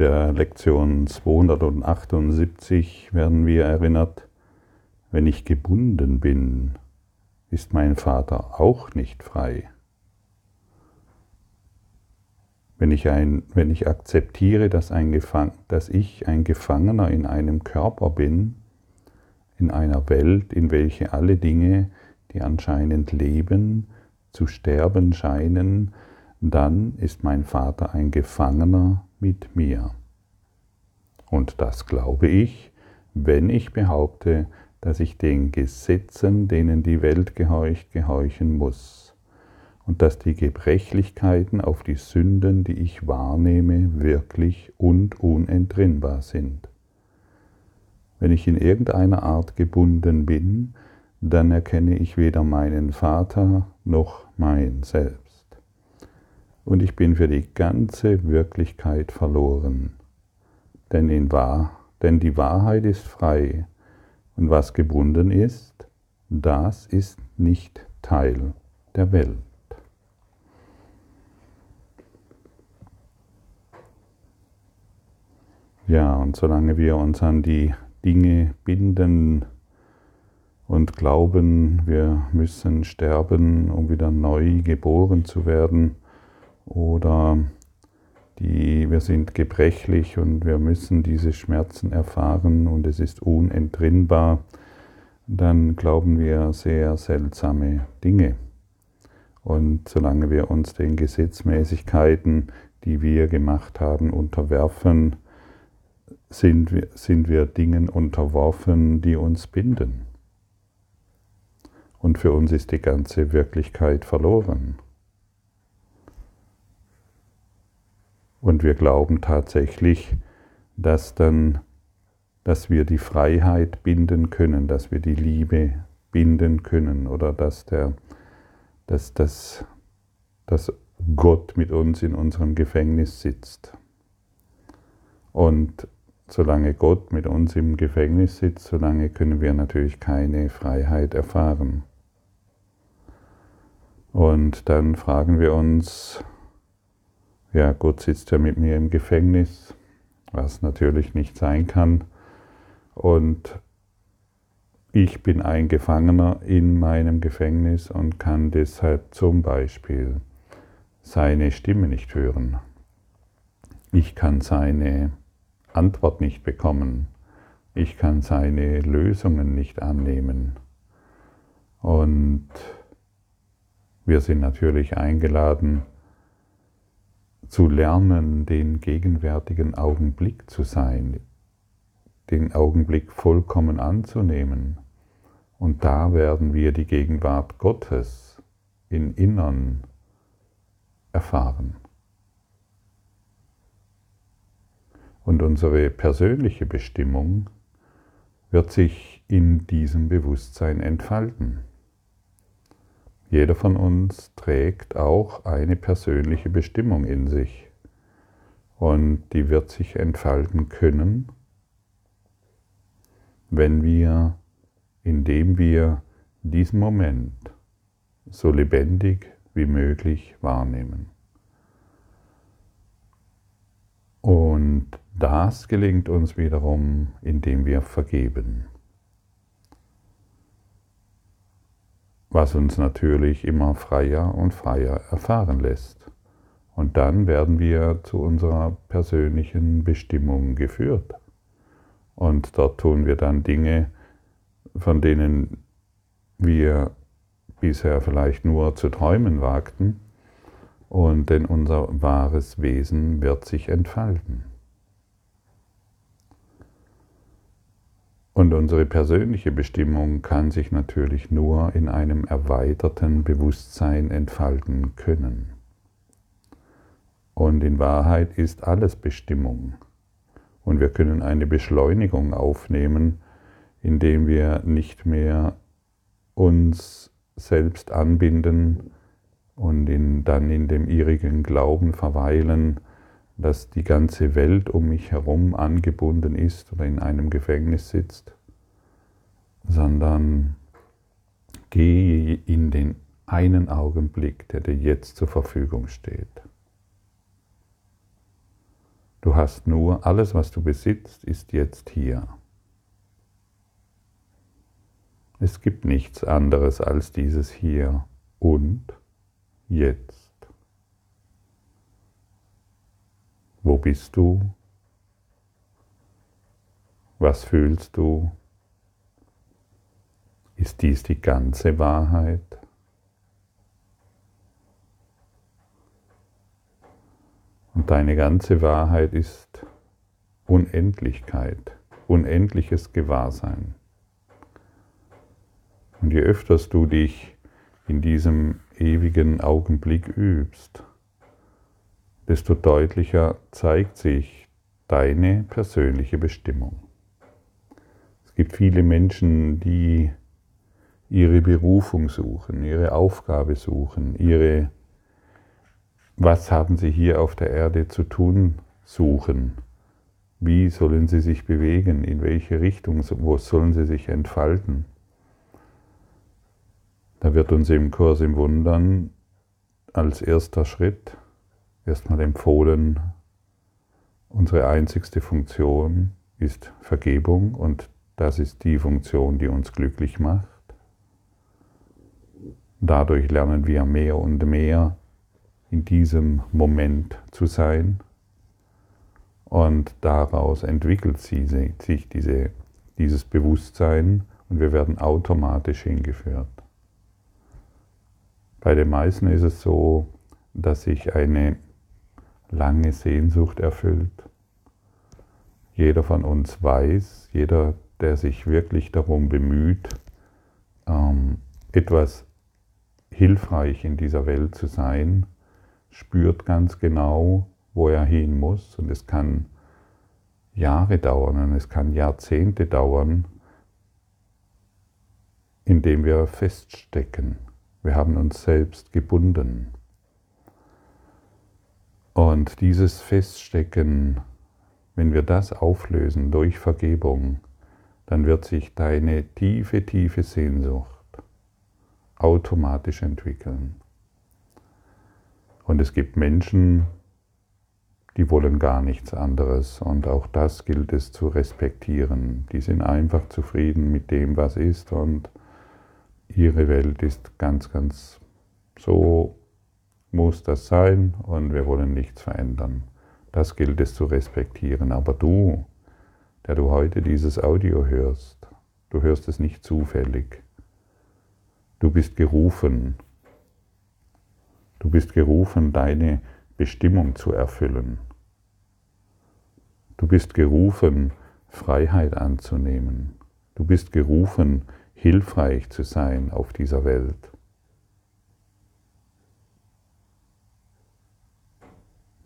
der Lektion 278 werden wir erinnert, wenn ich gebunden bin, ist mein Vater auch nicht frei. Wenn ich, ein, wenn ich akzeptiere, dass, ein Gefang, dass ich ein Gefangener in einem Körper bin, in einer Welt, in welche alle Dinge, die anscheinend leben, zu sterben scheinen, dann ist mein Vater ein Gefangener mit mir. Und das glaube ich, wenn ich behaupte, dass ich den Gesetzen, denen die Welt gehorcht, gehorchen muss und dass die Gebrechlichkeiten auf die Sünden, die ich wahrnehme, wirklich und unentrinnbar sind. Wenn ich in irgendeiner Art gebunden bin, dann erkenne ich weder meinen Vater noch mein Selbst. Und ich bin für die ganze Wirklichkeit verloren. Denn, in Wahr, denn die Wahrheit ist frei, und was gebunden ist, das ist nicht Teil der Welt. Ja, und solange wir uns an die Dinge binden und glauben, wir müssen sterben, um wieder neu geboren zu werden, oder die, wir sind gebrechlich und wir müssen diese Schmerzen erfahren und es ist unentrinnbar, dann glauben wir sehr seltsame Dinge. Und solange wir uns den Gesetzmäßigkeiten, die wir gemacht haben, unterwerfen, sind wir, sind wir Dingen unterworfen, die uns binden. Und für uns ist die ganze Wirklichkeit verloren. Und wir glauben tatsächlich, dass dann, dass wir die Freiheit binden können, dass wir die Liebe binden können oder dass der, dass, dass, dass Gott mit uns in unserem Gefängnis sitzt. Und solange Gott mit uns im Gefängnis sitzt, solange können wir natürlich keine Freiheit erfahren. Und dann fragen wir uns, ja, Gott sitzt ja mit mir im Gefängnis, was natürlich nicht sein kann. Und ich bin ein Gefangener in meinem Gefängnis und kann deshalb zum Beispiel seine Stimme nicht hören. Ich kann seine Antwort nicht bekommen. Ich kann seine Lösungen nicht annehmen. Und wir sind natürlich eingeladen, zu lernen, den gegenwärtigen Augenblick zu sein, den Augenblick vollkommen anzunehmen. Und da werden wir die Gegenwart Gottes im Innern erfahren. Und unsere persönliche Bestimmung wird sich in diesem Bewusstsein entfalten. Jeder von uns trägt auch eine persönliche Bestimmung in sich und die wird sich entfalten können, wenn wir, indem wir diesen Moment so lebendig wie möglich wahrnehmen. Und das gelingt uns wiederum, indem wir vergeben. Was uns natürlich immer freier und freier erfahren lässt. Und dann werden wir zu unserer persönlichen Bestimmung geführt. Und dort tun wir dann Dinge, von denen wir bisher vielleicht nur zu träumen wagten. Und denn unser wahres Wesen wird sich entfalten. Und unsere persönliche Bestimmung kann sich natürlich nur in einem erweiterten Bewusstsein entfalten können. Und in Wahrheit ist alles Bestimmung. Und wir können eine Beschleunigung aufnehmen, indem wir nicht mehr uns selbst anbinden und in, dann in dem irrigen Glauben verweilen, dass die ganze Welt um mich herum angebunden ist oder in einem Gefängnis sitzt, sondern gehe in den einen Augenblick, der dir jetzt zur Verfügung steht. Du hast nur, alles, was du besitzt, ist jetzt hier. Es gibt nichts anderes als dieses hier und jetzt. Wo bist du? Was fühlst du? Ist dies die ganze Wahrheit? Und deine ganze Wahrheit ist Unendlichkeit, unendliches Gewahrsein. Und je öfters du dich in diesem ewigen Augenblick übst, desto deutlicher zeigt sich deine persönliche Bestimmung. Es gibt viele Menschen, die ihre Berufung suchen, ihre Aufgabe suchen, ihre was haben sie hier auf der Erde zu tun suchen? Wie sollen sie sich bewegen? In welche Richtung wo sollen sie sich entfalten? Da wird uns im Kurs im Wundern als erster Schritt erstmal empfohlen, unsere einzigste Funktion ist Vergebung und das ist die Funktion, die uns glücklich macht. Dadurch lernen wir mehr und mehr in diesem Moment zu sein und daraus entwickelt sich diese, dieses Bewusstsein und wir werden automatisch hingeführt. Bei den meisten ist es so, dass sich eine lange Sehnsucht erfüllt. Jeder von uns weiß, jeder, der sich wirklich darum bemüht, ähm, etwas hilfreich in dieser Welt zu sein, spürt ganz genau, wo er hin muss. Und es kann Jahre dauern und es kann Jahrzehnte dauern, indem wir feststecken. Wir haben uns selbst gebunden. Und dieses Feststecken, wenn wir das auflösen durch Vergebung, dann wird sich deine tiefe, tiefe Sehnsucht automatisch entwickeln. Und es gibt Menschen, die wollen gar nichts anderes. Und auch das gilt es zu respektieren. Die sind einfach zufrieden mit dem, was ist. Und ihre Welt ist ganz, ganz so muss das sein und wir wollen nichts verändern. Das gilt es zu respektieren. Aber du, der du heute dieses Audio hörst, du hörst es nicht zufällig. Du bist gerufen. Du bist gerufen, deine Bestimmung zu erfüllen. Du bist gerufen, Freiheit anzunehmen. Du bist gerufen, hilfreich zu sein auf dieser Welt.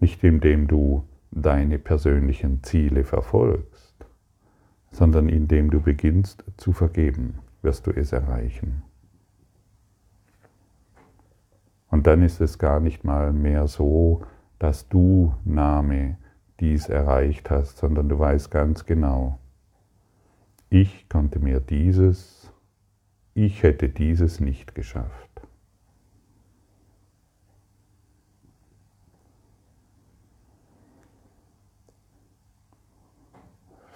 Nicht indem du deine persönlichen Ziele verfolgst, sondern indem du beginnst zu vergeben, wirst du es erreichen. Und dann ist es gar nicht mal mehr so, dass du Name dies erreicht hast, sondern du weißt ganz genau, ich konnte mir dieses ich hätte dieses nicht geschafft.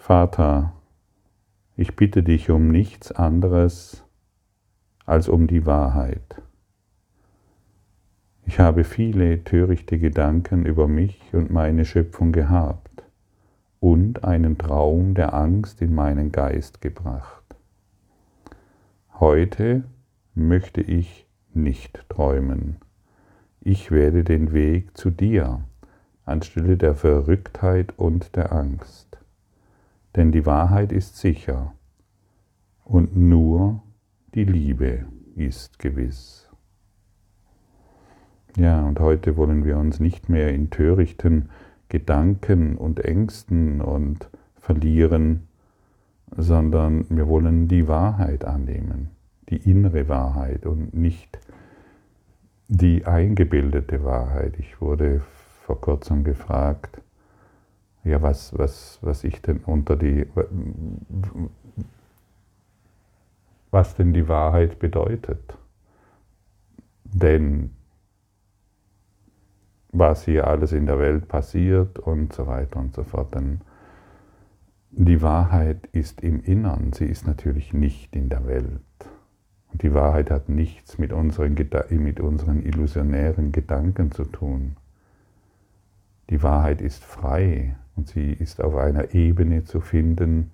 Vater, ich bitte dich um nichts anderes als um die Wahrheit. Ich habe viele törichte Gedanken über mich und meine Schöpfung gehabt und einen Traum der Angst in meinen Geist gebracht. Heute möchte ich nicht träumen. Ich werde den Weg zu dir anstelle der Verrücktheit und der Angst. Denn die Wahrheit ist sicher und nur die Liebe ist gewiss. Ja, und heute wollen wir uns nicht mehr in törichten Gedanken und Ängsten und verlieren, sondern wir wollen die Wahrheit annehmen, die innere Wahrheit und nicht die eingebildete Wahrheit. Ich wurde vor kurzem gefragt, ja, was, was, was ich denn unter die, was denn die Wahrheit bedeutet. Denn was hier alles in der Welt passiert und so weiter und so fort. Denn die Wahrheit ist im Innern, sie ist natürlich nicht in der Welt. Und die Wahrheit hat nichts mit unseren, mit unseren illusionären Gedanken zu tun. Die Wahrheit ist frei und sie ist auf einer Ebene zu finden,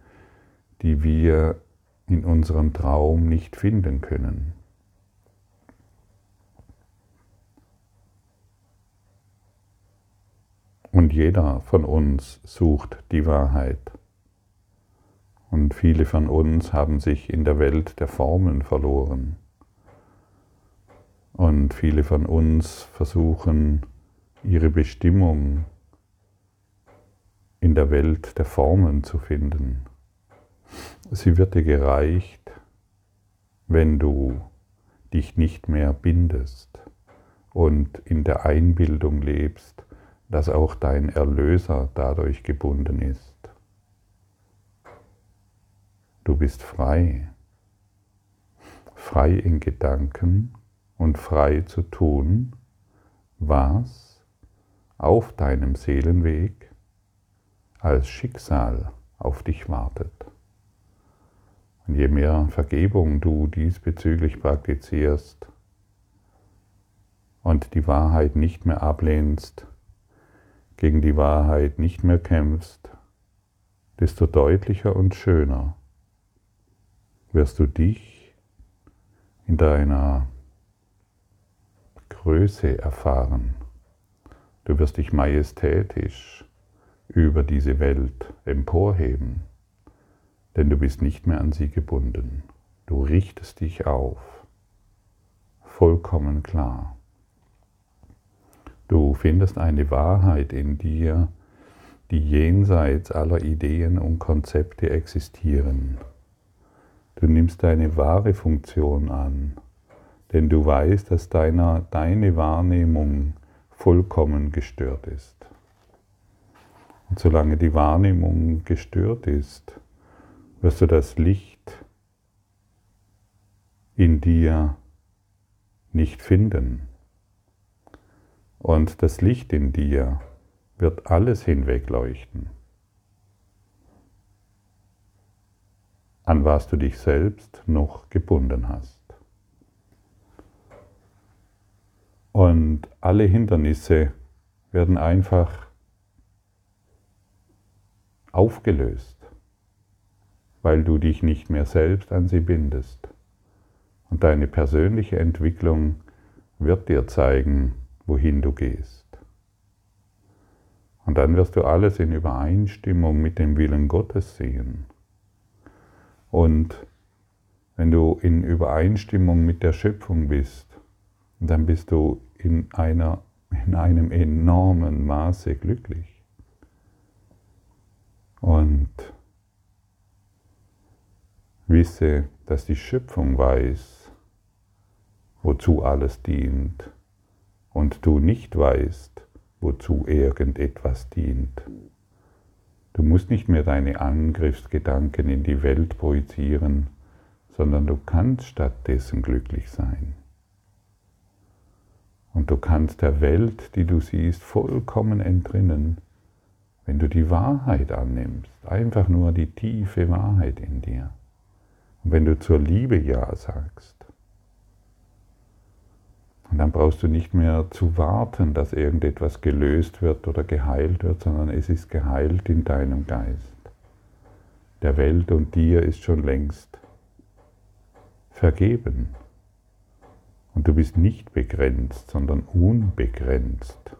die wir in unserem Traum nicht finden können. Und jeder von uns sucht die Wahrheit. Und viele von uns haben sich in der Welt der Formen verloren. Und viele von uns versuchen ihre Bestimmung in der Welt der Formen zu finden. Sie wird dir gereicht, wenn du dich nicht mehr bindest und in der Einbildung lebst, dass auch dein Erlöser dadurch gebunden ist. Du bist frei, frei in Gedanken und frei zu tun, was auf deinem Seelenweg als Schicksal auf dich wartet. Und je mehr Vergebung du diesbezüglich praktizierst und die Wahrheit nicht mehr ablehnst, gegen die Wahrheit nicht mehr kämpfst, desto deutlicher und schöner wirst du dich in deiner Größe erfahren. Du wirst dich majestätisch über diese Welt emporheben, denn du bist nicht mehr an sie gebunden. Du richtest dich auf, vollkommen klar. Du findest eine Wahrheit in dir, die jenseits aller Ideen und Konzepte existieren. Du nimmst deine wahre Funktion an, denn du weißt, dass deiner, deine Wahrnehmung vollkommen gestört ist. Und solange die Wahrnehmung gestört ist, wirst du das Licht in dir nicht finden. Und das Licht in dir wird alles hinwegleuchten, an was du dich selbst noch gebunden hast. Und alle Hindernisse werden einfach aufgelöst, weil du dich nicht mehr selbst an sie bindest. Und deine persönliche Entwicklung wird dir zeigen, wohin du gehst. Und dann wirst du alles in Übereinstimmung mit dem Willen Gottes sehen. Und wenn du in Übereinstimmung mit der Schöpfung bist, dann bist du in, einer, in einem enormen Maße glücklich. Und wisse, dass die Schöpfung weiß, wozu alles dient und du nicht weißt, wozu irgendetwas dient. Du musst nicht mehr deine Angriffsgedanken in die Welt projizieren, sondern du kannst stattdessen glücklich sein. Und du kannst der Welt, die du siehst, vollkommen entrinnen, wenn du die Wahrheit annimmst, einfach nur die tiefe Wahrheit in dir. Und wenn du zur Liebe Ja sagst, und dann brauchst du nicht mehr zu warten, dass irgendetwas gelöst wird oder geheilt wird, sondern es ist geheilt in deinem Geist. Der Welt und dir ist schon längst vergeben. Und du bist nicht begrenzt, sondern unbegrenzt.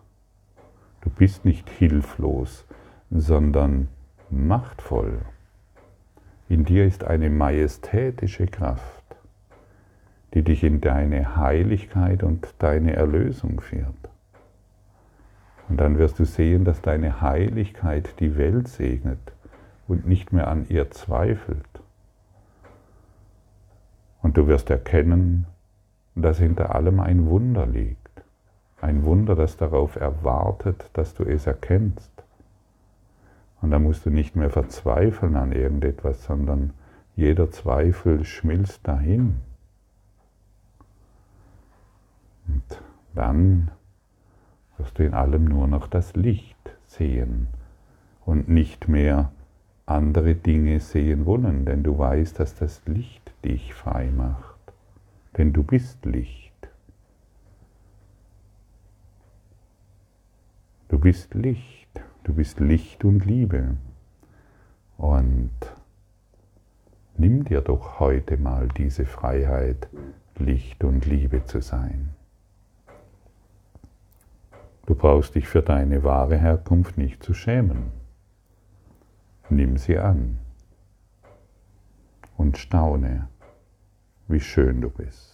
Du bist nicht hilflos, sondern machtvoll. In dir ist eine majestätische Kraft die dich in deine Heiligkeit und deine Erlösung führt. Und dann wirst du sehen, dass deine Heiligkeit die Welt segnet und nicht mehr an ihr zweifelt. Und du wirst erkennen, dass hinter allem ein Wunder liegt. Ein Wunder, das darauf erwartet, dass du es erkennst. Und da musst du nicht mehr verzweifeln an irgendetwas, sondern jeder Zweifel schmilzt dahin. Und dann wirst du in allem nur noch das Licht sehen und nicht mehr andere Dinge sehen wollen, denn du weißt, dass das Licht dich frei macht. Denn du bist Licht. Du bist Licht. Du bist Licht und Liebe. Und nimm dir doch heute mal diese Freiheit, Licht und Liebe zu sein. Du brauchst dich für deine wahre Herkunft nicht zu schämen. Nimm sie an und staune, wie schön du bist.